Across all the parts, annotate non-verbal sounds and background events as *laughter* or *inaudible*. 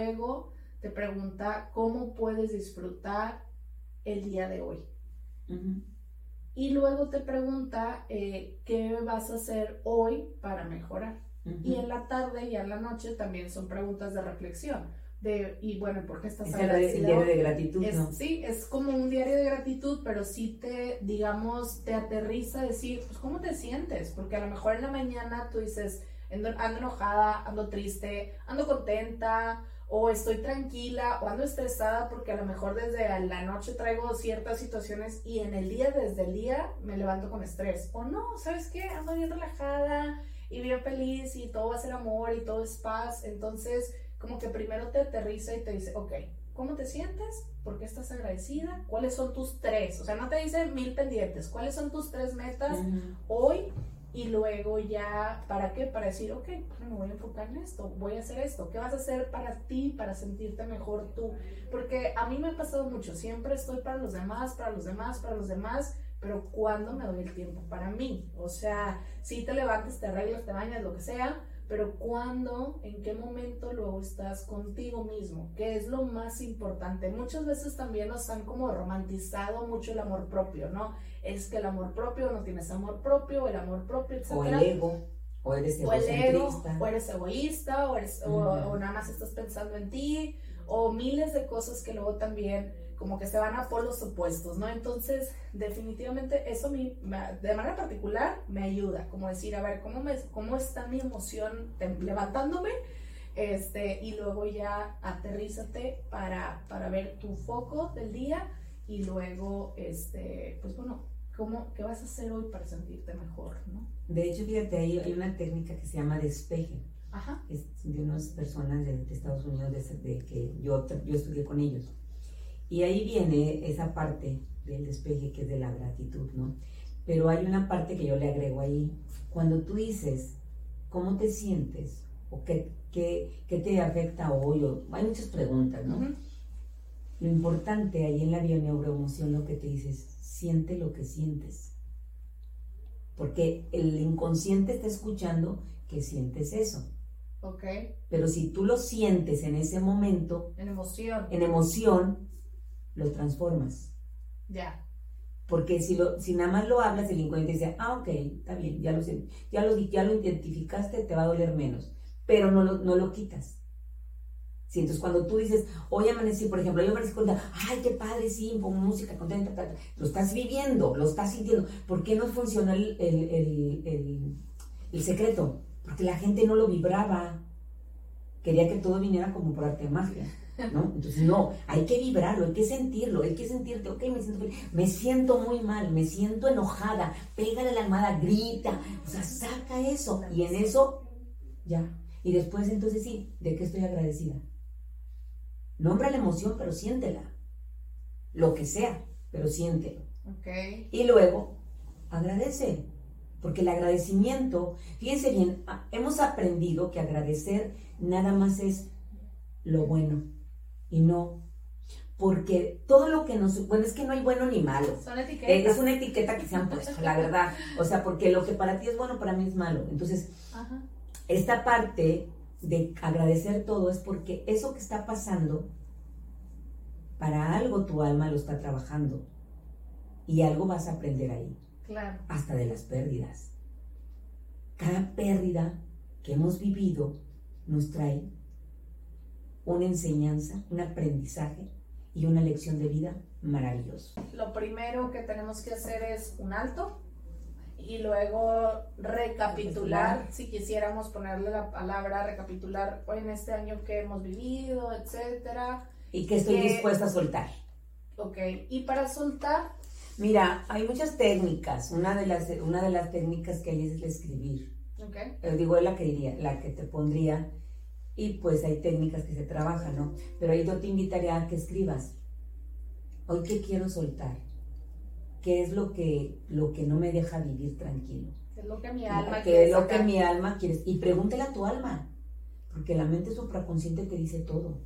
Luego te pregunta cómo puedes disfrutar el día de hoy. Y luego te pregunta eh, qué vas a hacer hoy para mejorar. Y en la tarde y en la noche también son preguntas de reflexión. De, y bueno, ¿por qué estás es el diario de gratitud, ¿no? Sí, es como un diario de gratitud, pero sí te, digamos, te aterriza a decir, pues, ¿cómo te sientes? Porque a lo mejor en la mañana tú dices, ando enojada, ando triste, ando contenta, o estoy tranquila o ando estresada porque a lo mejor desde la noche traigo ciertas situaciones y en el día, desde el día, me levanto con estrés. O no, ¿sabes qué? Ando bien relajada y bien feliz y todo va a ser amor y todo es paz. Entonces, como que primero te aterriza y te dice, ok, ¿cómo te sientes? ¿Por qué estás agradecida? ¿Cuáles son tus tres? O sea, no te dice mil pendientes. ¿Cuáles son tus tres metas hoy y luego ya, ¿para qué? Para decir, ok, me voy a enfocar en esto, voy a hacer esto. ¿Qué vas a hacer para ti, para sentirte mejor tú? Porque a mí me ha pasado mucho, siempre estoy para los demás, para los demás, para los demás, pero ¿cuándo me doy el tiempo para mí? O sea, si te levantas, te arreglas, te bañas, lo que sea, pero ¿cuándo, en qué momento luego estás contigo mismo? ¿Qué es lo más importante? Muchas veces también nos han como romantizado mucho el amor propio, ¿no? Es que el amor propio, no tienes amor propio, el amor propio, etc. O el ego, o eres egoísta. O, eres egoísta, o, eres, o nada más estás pensando en ti, o miles de cosas que luego también como que se van a polos opuestos, ¿no? Entonces, definitivamente eso de manera particular me ayuda, como decir, a ver, ¿cómo, me, cómo está mi emoción levantándome? Este, y luego ya aterrízate para, para ver tu foco del día y luego, este, pues bueno, ¿cómo, ¿qué vas a hacer hoy para sentirte mejor, ¿no? De hecho, fíjate, hay, hay una técnica que se llama despeje. Ajá. Es de unas personas de, Estados Unidos de, que yo, yo estudié con ellos. Y ahí viene esa parte del despeje que es de la gratitud, ¿no? Pero hay una parte que yo le agrego ahí. Cuando tú dices, ¿cómo te sientes? ¿O qué, qué, qué te afecta hoy? O, hay muchas preguntas, ¿no? Lo importante ahí en la bioneuroemoción lo que te dices, siente lo que sientes. Porque el inconsciente está escuchando que sientes eso. Ok. Pero si tú lo sientes en ese momento. En emoción. En emoción, lo transformas. Ya. Porque si, lo, si nada más lo hablas, el inconsciente dice, ah, ok, está bien, ya lo, ya lo, ya lo identificaste, te va a doler menos, pero no lo, no lo quitas. Sí, entonces cuando tú dices, hoy amanecí, por ejemplo, hoy amanecí contenta, ay, qué padre, sí, pongo música contenta, lo estás viviendo, lo estás sintiendo. ¿Por qué no funciona el, el, el, el, secreto? Porque la gente no lo vibraba. Quería que todo viniera como por arte de magia. ¿no? Entonces, no, hay que vibrarlo, hay que sentirlo, hay que sentirte, ok, me siento me siento muy mal, me siento enojada, pégale la almohada, grita, o sea, saca eso, y en eso, ya. Y después, entonces sí, ¿de qué estoy agradecida? Nombra la emoción, pero siéntela. Lo que sea, pero siéntelo. Okay. Y luego, agradece. Porque el agradecimiento, fíjense bien, ah, hemos aprendido que agradecer nada más es lo bueno y no. Porque todo lo que nos. Bueno, es que no hay bueno ni malo. Son etiquetas. Es una etiqueta que se han puesto, la verdad. O sea, porque lo que para ti es bueno, para mí es malo. Entonces, esta parte de agradecer todo es porque eso que está pasando, para algo tu alma lo está trabajando. Y algo vas a aprender ahí. Claro. Hasta de las pérdidas. Cada pérdida que hemos vivido nos trae una enseñanza, un aprendizaje y una lección de vida maravilloso. Lo primero que tenemos que hacer es un alto y luego recapitular, si quisiéramos ponerle la palabra recapitular hoy en este año que hemos vivido, etcétera. Y que estoy dispuesta a soltar. Ok, y para soltar. Mira, hay muchas técnicas. Una de las, una de las técnicas que hay es el escribir. Okay. Eh, digo, es la que diría, la que te pondría y pues hay técnicas que se trabajan, ¿no? Pero ahí yo te invitaría a que escribas, hoy qué quiero soltar, qué es lo que, lo que no me deja vivir tranquilo. ¿Qué es lo que mi alma quiere? ¿Qué es lo que mi alma quiere? Y pregúntale a tu alma, porque la mente supraconsciente te dice todo.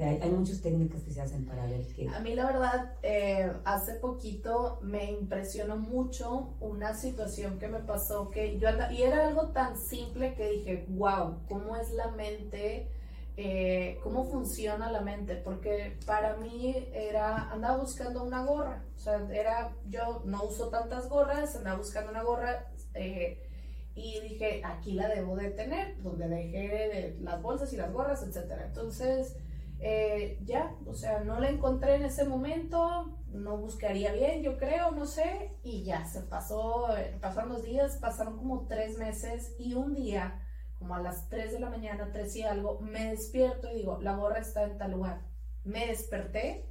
Hay, muchas técnicas que se hacen para ver qué. A mí la verdad, eh, hace poquito me impresionó mucho una situación que me pasó que yo andaba, y era algo tan simple que dije, wow, ¿cómo es la mente? eh, cómo funciona la mente, porque para mí era, andaba buscando una gorra, o sea, era, yo no uso tantas gorras, andaba buscando una gorra eh, y dije, aquí la debo de tener, donde dejé las bolsas y las gorras, etc. Entonces, eh, ya, o sea, no la encontré en ese momento, no buscaría bien, yo creo, no sé, y ya, se pasó, pasaron los días, pasaron como tres meses y un día como a las 3 de la mañana, 3 y algo, me despierto y digo, la gorra está en tal lugar. Me desperté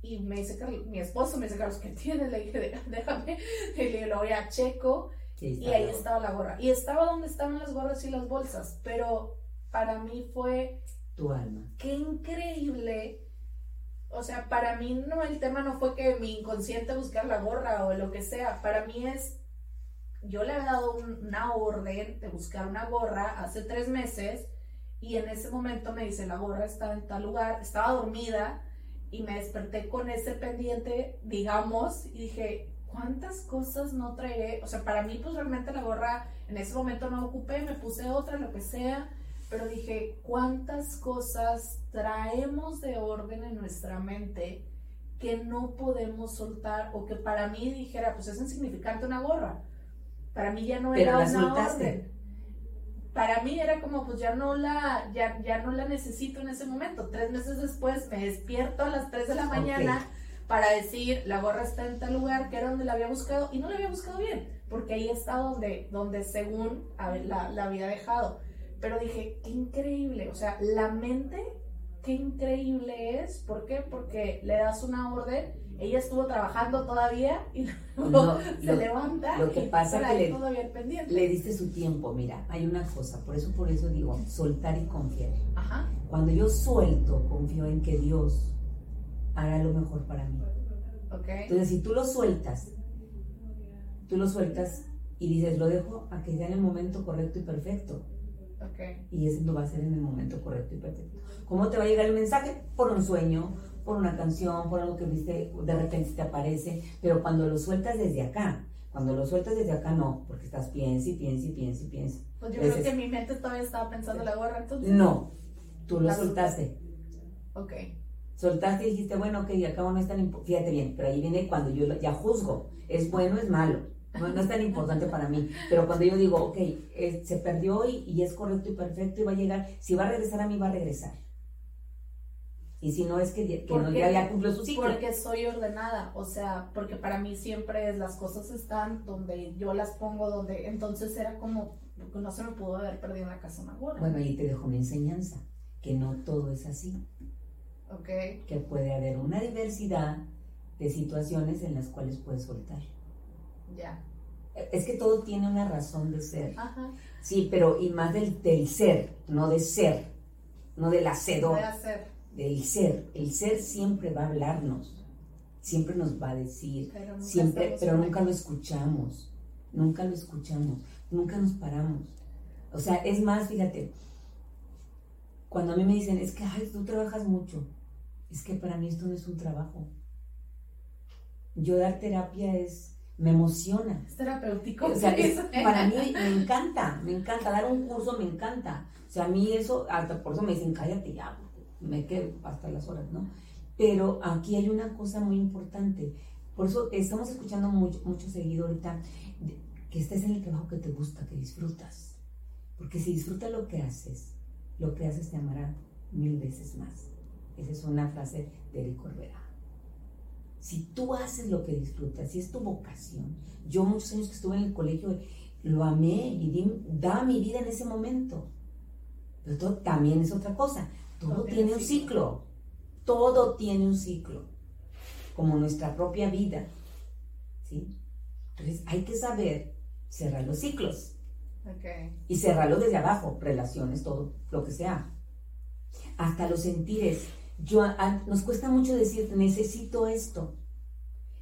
y me dice, mi esposo me dice, Carlos, ¿qué tienes? Le dije, déjame. *laughs* Y le lo voy a checo. y ahí estaba la gorra. Y estaba donde estaban las gorras y las bolsas. Pero para mí fue... Tu alma. Qué increíble. O sea, para mí no, el tema no fue que mi inconsciente buscar la gorra o lo que sea. Para mí es yo le había dado una orden de buscar una gorra hace tres meses y en ese momento me dice, la gorra está en tal lugar, estaba dormida y me desperté con ese pendiente, digamos, y dije, ¿cuántas cosas no traeré? O sea, para mí pues realmente la gorra en ese momento no ocupé, me puse otra, lo que sea, pero dije, ¿cuántas cosas traemos de orden en nuestra mente que no podemos soltar o que para mí dijera, pues es insignificante una gorra? Para mí ya no era una orden. Para mí era como, pues ya no la, ya, ya no la necesito en ese momento. Tres meses después me despierto a las 3 de la mañana para decir, la gorra está en tal lugar, que era donde la había buscado, y no la había buscado bien, porque ahí está donde, donde según la, la había dejado. Pero dije, qué increíble, o sea, la mente, qué increíble es. ¿Por qué? Porque le das una orden ella estuvo trabajando todavía y *laughs* luego se levanta lo que pasa que le, todavía pendiente. le diste su tiempo mira hay una cosa por eso por eso digo soltar y confiar Ajá. cuando yo suelto confío en que Dios hará lo mejor para mí okay. entonces si tú lo sueltas tú lo sueltas y dices lo dejo a que sea en el momento correcto y perfecto okay. y eso lo va a ser en el momento correcto y perfecto ¿cómo te va a llegar el mensaje? por un sueño por una canción, por algo que viste, de repente te aparece, pero cuando lo sueltas desde acá, cuando lo sueltas desde acá no, porque estás piensa y piensa y piensa y piensa. Pues yo creo que mi mente todavía estaba pensando la gorra entonces. No, tú lo soltaste. Ok. Soltaste y dijiste, bueno, ok, acá no es tan importante, fíjate bien, pero ahí viene cuando yo ya juzgo, es bueno, es malo. No, es tan importante para mí. Pero cuando yo digo, ok, se perdió y, y, es correcto y perfecto y va a llegar, si va a regresar a mí, va a regresar. Y si no es que, que no, ya, cumplió su ciclo. Porque soy ordenada, o sea, porque para mí siempre es, las cosas están donde yo las pongo, donde entonces era como, no se me pudo haber perdido en la casa una Bueno, y te dejo una enseñanza, que no todo es así. Ok. Que puede haber una diversidad de situaciones en las cuales puedes soltar. Ya. Es que todo tiene una razón de ser. Ajá. Sí, pero y más del, del ser, no de ser, no del hacedor. De hacer del ser. El ser siempre va a hablarnos, siempre nos va a decir, siempre, pero nunca lo escuchamos, nunca lo escuchamos, nunca nos paramos. O sea, es más, fíjate, cuando a mí me dicen, es que, ay, tú trabajas mucho, es que para mí esto no es un trabajo. Yo dar terapia es, me emociona. Es terapéutico. O sea, *laughs* para mí me encanta, me encanta, dar un curso me encanta. O sea, a mí eso, hasta por eso me dicen, cállate ya, me quedo hasta las horas, ¿no? Pero aquí hay una cosa muy importante. Por eso estamos escuchando mucho, mucho seguido ahorita que estés en el trabajo que te gusta, que disfrutas. Porque si disfrutas lo que haces, lo que haces te amará mil veces más. Esa es una frase de Eric Corbera. Si tú haces lo que disfrutas, si es tu vocación, yo muchos años que estuve en el colegio lo amé y di, daba mi vida en ese momento. Pero esto también es otra cosa. Todo tiene un ciclo. Todo tiene un ciclo. Como nuestra propia vida. ¿Sí? Entonces hay que saber cerrar los ciclos. Y cerrarlos desde abajo, relaciones, todo, lo que sea. Hasta los sentires. Yo, nos cuesta mucho decir, necesito esto.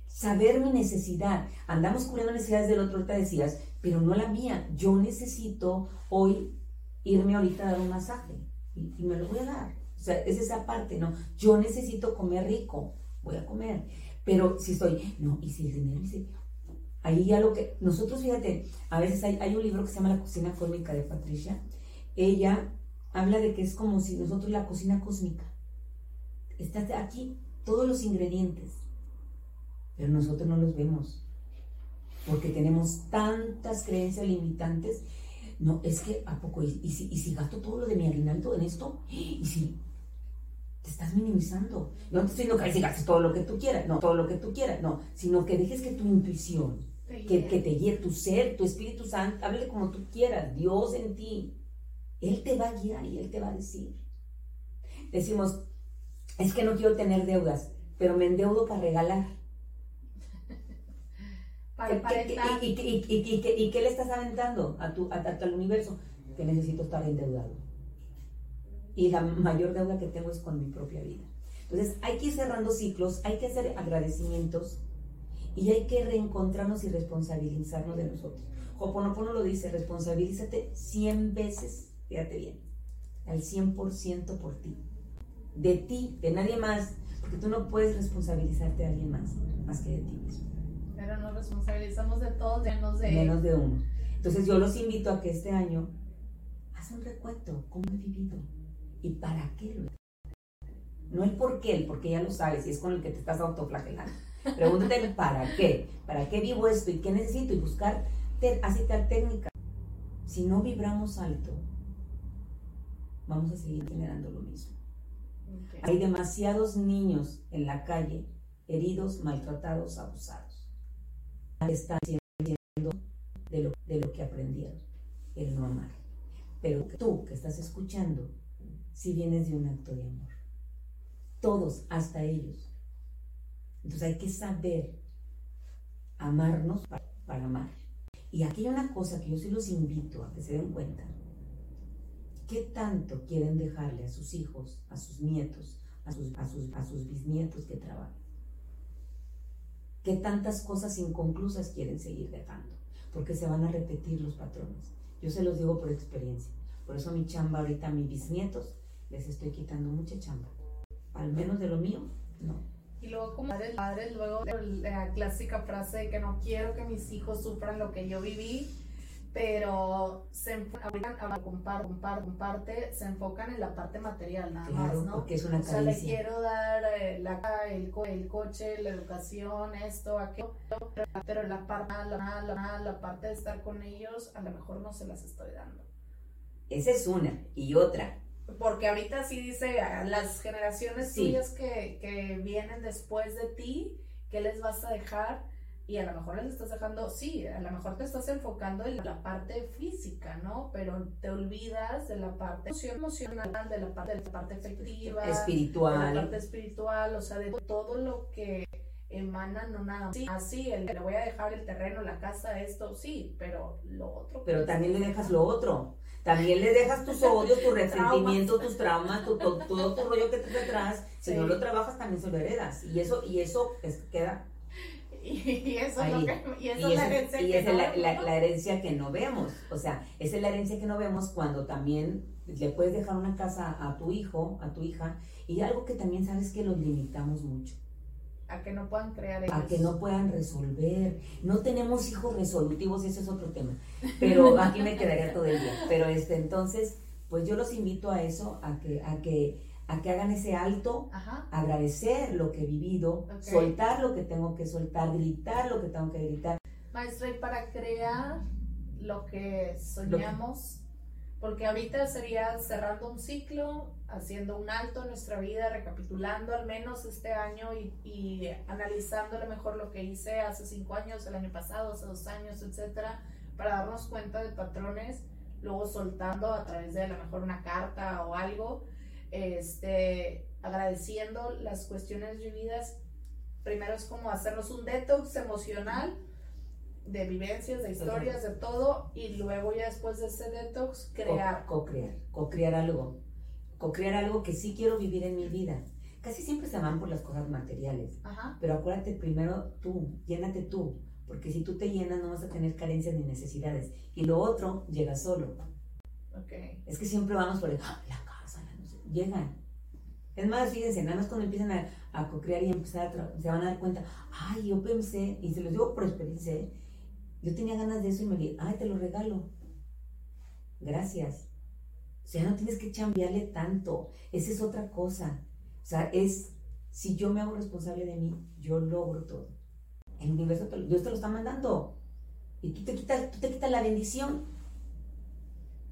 Saber mi necesidad. Andamos cubriendo necesidades del otro, te decías, pero no la mía. Yo necesito hoy irme ahorita a dar un masaje y, me lo voy a dar. O sea, es esa parte, ¿no? Yo necesito comer rico, voy a comer. Pero si estoy, no, y si el dinero ahí ya lo que, nosotros fíjate, a veces hay, hay un libro que se llama La cocina cósmica de Patricia, ella habla de que es como si nosotros la cocina cósmica. Está aquí todos los ingredientes, pero nosotros no los vemos porque tenemos tantas creencias limitantes. No, es que, ¿a poco? ¿Y, si, y si gasto todo lo de mi aguinaldo en esto? ¿Y si te estás minimizando? No te estoy diciendo que si gastes todo lo que tú quieras, no, todo lo que tú quieras, no, sino que dejes que tu intuición, que, que, te guíe tu ser, tu Espíritu Santo, hable como tú quieras, Dios en ti. Él te va a guiar y Él te va a decir. Decimos, es que no quiero tener deudas, pero me endeudo para regalar. ¿Y, qué le estás aventando a tu, al universo? Que necesito estar endeudado. Y la mayor deuda que tengo es con mi propia vida. Entonces hay que ir cerrando ciclos, hay que hacer agradecimientos y hay que reencontrarnos y responsabilizarnos de nosotros. Hoponopono lo dice, responsabilízate 100 veces, fíjate bien, al 100% por ti. De ti, de nadie más, porque tú no puedes responsabilizarte de alguien más, más que de ti mismo. Pero nos responsabilizamos de todos menos de... Menos de uno. Entonces yo los invito a que este año haz un recuento, cómo he vivido y para qué lo he No el por qué, el por qué ya lo sabes y es con el que te estás autoflagelando. Pregúntate el para qué, para qué vivo esto y qué necesito y buscar, así tal técnica. Si no vibramos alto, vamos a seguir generando lo mismo. Hay demasiados niños en la calle heridos, maltratados, abusados están siendo de lo, de lo que aprendieron, el no amar. Pero tú que estás escuchando, si vienes de un acto de amor. Todos, hasta ellos. Entonces hay que saber amarnos para, para amar. Y aquí hay una cosa que yo sí los invito a que se den cuenta. ¿Qué tanto quieren dejarle a sus hijos, a sus nietos, a sus, bisnietos que trabajan? ¿Qué tantas cosas inconclusas quieren seguir dejando? Porque se van a repetir los patrones. Yo se los digo por experiencia. Por eso mi chamba ahorita a mis bisnietos les estoy quitando mucha chamba. Al menos de lo mío, no. Y luego como padres, luego la clásica frase de que no quiero que mis hijos sufran lo que yo viví pero se enfocan, comparte, comparte, se enfocan en la parte material nada más, ¿no? Porque es una o sea, le quiero dar eh, la, el, el, coche, la educación, esto, aquello, pero la parte, la, la, la, parte de estar con ellos, a lo mejor no se las estoy dando. Esa es una. Y otra. Porque ahorita sí dice a las generaciones tuyas que, que vienen después de ti, ¿qué les vas a dejar? Y a lo mejor les estás dejando, sí, a lo mejor te estás enfocando en la parte física, ¿no? Pero te olvidas de la parte emocional, de la parte, de la parte efectiva, espiritual, de la parte espiritual, o sea, de todo lo que emana, no nada sí, así, el, le voy a dejar el terreno, la casa, esto, sí, pero lo otro. Pero también le dejas lo otro. También le dejas tus odios, tu *laughs* resentimiento, tus traumas, tu, todo, tu rollo que te atrás. Si no lo trabajas, también se lo heredas. Y eso, y eso es, queda y, eso es, lo que, y eso es la herencia, y que, no la, la, la, herencia que no vemos. O sea, esa es la herencia que no vemos cuando también le puedes dejar una casa a tu hijo, a tu hija, y algo que también sabes que los limitamos mucho. A que no puedan crear ellos. A que no puedan resolver. No tenemos hijos resolutivos, ese es otro tema. *laughs* Pero aquí me quedaría todo el día. Pero este, entonces, pues yo los invito a eso, a que, a que a que hagan ese alto, agradecer lo que he vivido, soltar lo que tengo que soltar, gritar lo que tengo que gritar. Maestra, y para crear lo que soñamos, porque ahorita sería cerrando un ciclo, haciendo un alto en nuestra vida, recapitulando al menos este año y, y analizando a lo mejor lo que hice hace cinco años, el año pasado, hace dos años, etcétera, para darnos cuenta de patrones, luego soltando a través de a lo mejor una carta o algo este, agradeciendo las cuestiones vividas. Primero es como hacernos un detox emocional de vivencias, de historias, de todo, y luego ya después de ese detox, crear. Co-crear, co-crear algo. Co-crear algo que sí quiero vivir en mi vida. Casi siempre se van por las cosas materiales. Pero acuérdate primero tú, llénate tú. Porque si tú te llenas no vas a tener carencias ni necesidades. Y lo otro llega solo. Okay. Es que siempre vamos por el, ah, llegan. Es más, fíjense, nada más cuando empiezan a, a co-crear y empezar a se van a dar cuenta, ay, yo pensé, y se los digo por experiencia, ¿eh? yo tenía ganas de eso y me dije, ay, te lo regalo. Gracias. O sea, no tienes que chambearle tanto. Esa es otra cosa. O sea, es, si yo me hago responsable de mí, yo logro todo. El universo, Dios te lo está mandando. Y tú te quitas, tú te quitas la bendición.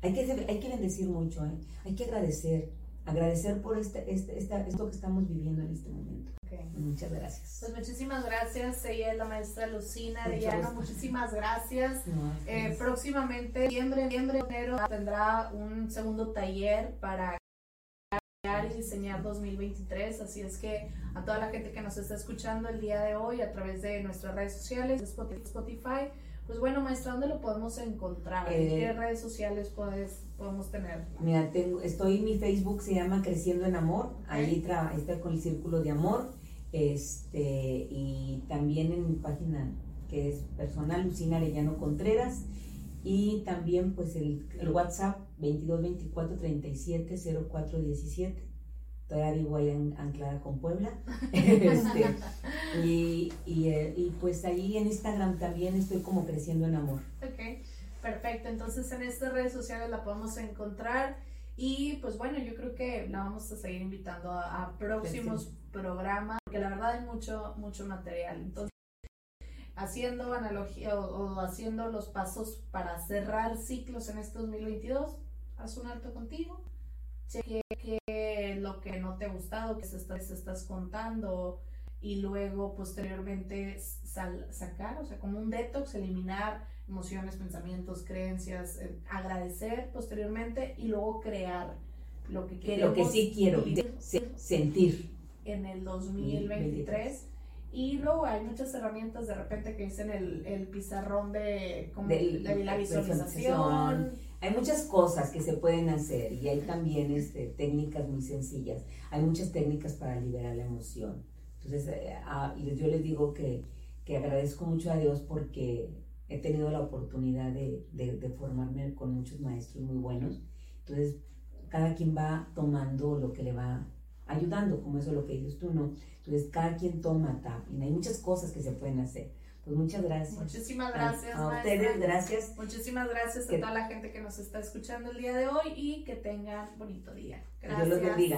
Hay que, hay que bendecir mucho, ¿eh? hay que agradecer. Agradecer por este, este, esto que estamos viviendo en este momento. Muchas gracias. Pues muchísimas gracias. Ella es la maestra Lucina Arellano. Muchísimas gracias. Eh, próximamente, noviembre, noviembre, enero, tendrá un segundo taller para y diseñar 2023. Así es que a toda la gente que nos está escuchando el día de hoy a través de nuestras redes sociales, Spotify, pues bueno, maestra, ¿dónde lo podemos encontrar? ¿En qué eh, redes sociales puedes, podemos tener? Mira, tengo, estoy en mi Facebook, se llama Creciendo en Amor. Ahí, ahí está con el círculo de amor. Este, y también en mi página que es personal, Lucina Arellano Contreras. Y también pues el, el WhatsApp 2224 37 04 17 todavía vivo ahí en, anclada con Puebla. *laughs* este, y, y, eh, y, pues ahí en Instagram también estoy como creciendo en amor. Ok, perfecto. Entonces en estas redes sociales la podemos encontrar. Y pues bueno, yo creo que la vamos a seguir invitando a, próximos programas, porque la verdad hay mucho, mucho material. Entonces, haciendo analogía o, o haciendo los pasos para cerrar ciclos en este 2022, haz un alto contigo cheque qué lo que no te ha gustado, que se, estás contando y luego posteriormente sacar, o sea, como un detox, eliminar emociones, pensamientos, creencias, eh, agradecer posteriormente y luego crear lo que queremos. Lo que sí quiero sentir. En el 2023. Y luego hay muchas herramientas de repente que dicen el, el pizarrón de, como de, la visualización hay muchas cosas que se pueden hacer y hay también este, técnicas muy sencillas. Hay muchas técnicas para liberar la emoción. Entonces, eh, yo les digo que, que, agradezco mucho a Dios porque he tenido la oportunidad de, de, formarme con muchos maestros muy buenos. Entonces, cada quien va tomando lo que le va ayudando, como eso es lo que dices tú, ¿no? Entonces, cada quien toma tapping. Hay muchas cosas que se pueden hacer. Pues muchas gracias. Muchísimas gracias. A, ustedes, gracias. Muchísimas gracias a toda la gente que nos está escuchando el día de hoy y que tengan bonito día. Gracias. Dios los bendiga.